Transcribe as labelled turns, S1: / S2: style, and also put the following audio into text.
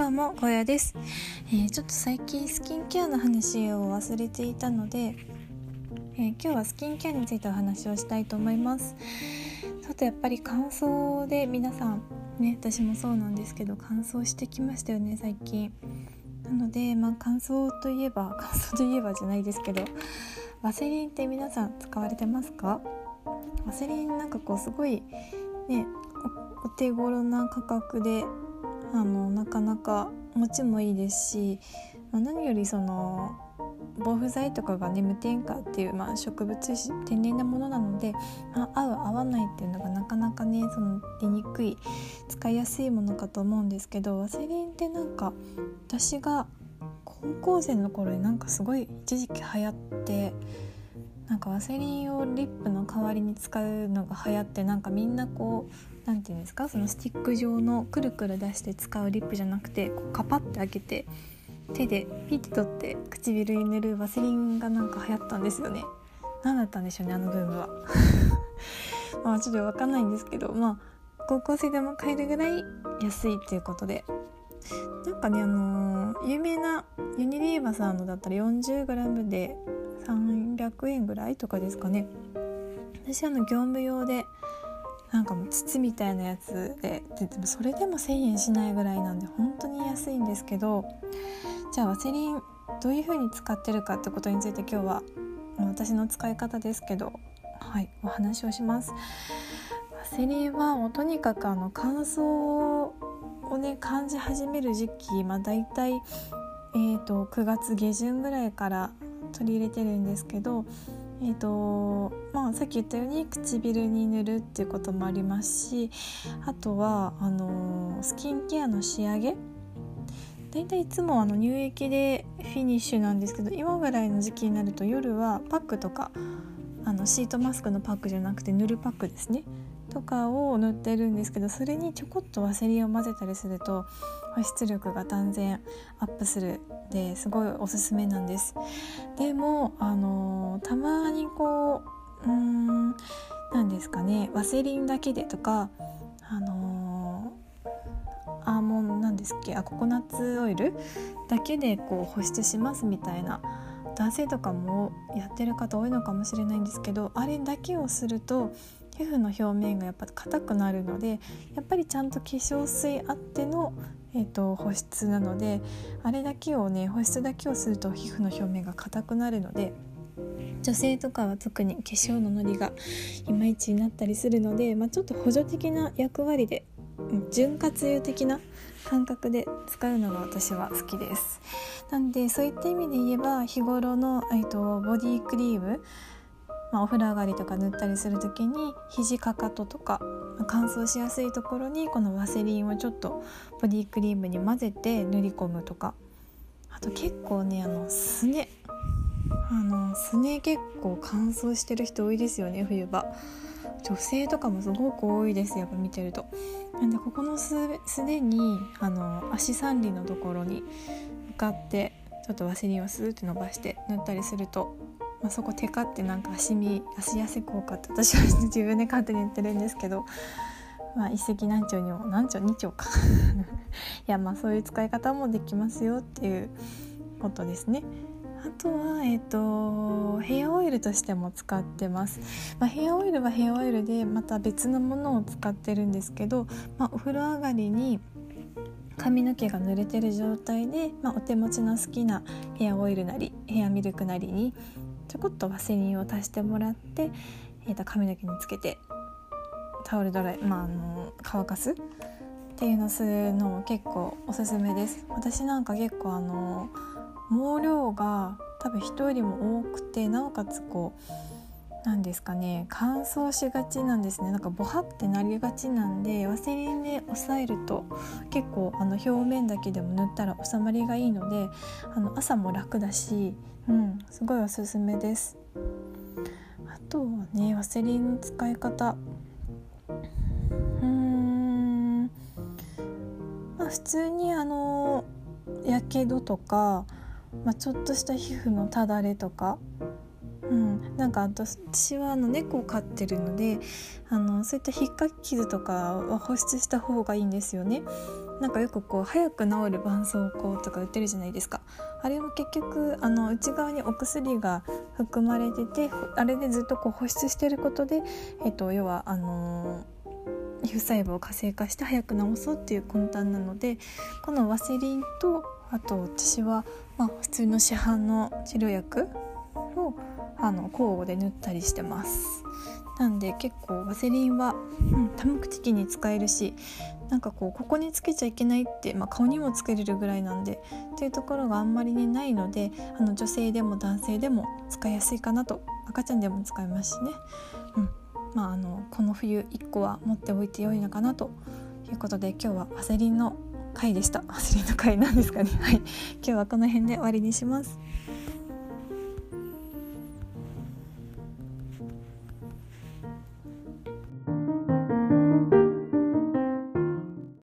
S1: どうも、ゴヤです、えー、ちょっと最近スキンケアの話を忘れていたので、えー、今日はスキンケアについてお話をしたいと思います。ちょっとやっぱり乾燥で皆さんね私もそうなんですけど乾燥してきましたよね最近。なのでまあ乾燥といえば 乾燥といえばじゃないですけどワセリンって皆さん使われてますか？ワセリンなんかこうすごいねお手頃な価格であのなかなか持ちもいいですし、まあ、何よりその防腐剤とかがね無添加っていう、まあ、植物天然なものなので、まあ、合う合わないっていうのがなかなかねその出にくい使いやすいものかと思うんですけどワセリンってなんか私が高校生の頃になんかすごい一時期流行ってなんかワセリンをリップの代わりに使うのが流行ってなんかみんなこう何て言うんですかそのスティック状のくるくる出して使うリップじゃなくてこうカパッて開けて手でピッて取って唇に塗るワセリンがなんか流行ったんですよね。何だったんでしょうねあのブームは。まあちょっと分かんないんですけどまあ高校生でも買えるぐらい安いっていうことで。なんかねあのー、有名なユニリーバさんのだったら 40g で300円ぐらいとかですかね私あの業務用でなんかもう筒みたいなやつででもそれでも1,000円しないぐらいなんで本当に安いんですけどじゃあワセリンどういう風に使ってるかってことについて今日は私の使い方ですけどはいお話をします。ワセリンはもうとにかくあの乾燥をね感じ始める時期まあ大体えーと9月下旬ぐらいから取り入れてるんですけどえーとまあ、さっき言ったように唇に塗るっていうこともありますしあとはあの、スキンケアの仕上げ。だいたいいつもあの乳液でフィニッシュなんですけど今ぐらいの時期になると夜はパックとかあのシートマスクのパックじゃなくて塗るパックですね。とかを塗ってるんですけどそれにちょこっとワセリンを混ぜたりすると保湿力が断然アップする。ですごいおすすめなんです。でもあのたまにこううん何ですかねワセリンだけでとかあのアーモンなんですっけあココナッツオイルだけでこう保湿しますみたいな男性とかもやってる方多いのかもしれないんですけどあれだけをすると皮膚の表面がやっぱ硬くなるのでやっぱりちゃんと化粧水あっての、えーと、保湿なのであれだけをね保湿だけをすると皮膚の表面が硬くなるので女性とかは特に化粧ののりがいまいちになったりするので、まあ、ちょっと補助的な役割で潤滑油的な感覚で使うのが私は好きです。なんでそういった意味で言えば日頃の、えーとボディクリームまあ、お風呂上がりとか塗ったりする時に肘かかととか乾燥しやすいところにこのワセリンをちょっとボディクリームに混ぜて塗り込むとか。あと結構ねあのすね。あのすね結構乾燥してる人多いですよね冬場。女性とかもすごく多いですやっぱ見てると。なんでここのすすねにあの足三里のところに向かってちょっとワセリンをスーッて伸ばして塗ったりするとまあ、そこテカってなんか足見足痩せ効果って私は自分で勝手に言ってるんですけど、まあ、一石何鳥にも何鳥二鳥か いやまあそういう使い方もできますよっていうことですね。あとは、えーと、ヘアオイルとしても使ってます、まあ、ヘアオイルはヘアオイルでまた別のものを使ってるんですけど、まあ、お風呂上がりに髪の毛が濡れてる状態で、まあ、お手持ちの好きなヘアオイルなりヘアミルクなりにちょこっとワセリンを足してもらって、えー、と髪の毛につけてタオルドライ、まあ、あの乾かすっていうのするのも結構おすすめです。私なんか結構あの毛量が多分人よりも多くてなおかつこうなんですかね乾燥しがちなんですね。なんかボハってなりがちなんでワセリンで押さえると結構あの表面だけでも塗ったら収まりがいいのであの朝も楽だしうんすごいおすすめです。あとはねワセリンの使い方。うん。まあ普通にあのやけどとか、まあ、ちょっとした皮膚のただれとかうん、なんか私はあの猫を飼ってるのであのそういった引っかき傷とかは保湿した方がいいんですよね。なんかよくこう早く治る絆創膏とか売ってるじゃないですかあれは結局あの内側にお薬が含まれててあれでずっとこう保湿してることで、えっと、要はあのー、皮膚細胞を活性化して早く治そうっていう魂胆なのでこのワセリンとあと私は、まあ、普通の市販の治療薬をあの交互で塗ったりしてます。なんで結構ワセリンは、うん、多目的に使えるしなんかこうここにつけちゃいけないって、まあ、顔にもつけれるぐらいなんでっていうところがあんまりねないのであの女性でも男性でも使いやすいかなと赤ちゃんでも使えますしね、うん。まあ、あのこの冬1個は持っておいて良いのかなということで今日はワセリンの回でした。ワセリンの回なんですかね。はい。今日はこの辺で終わりにします。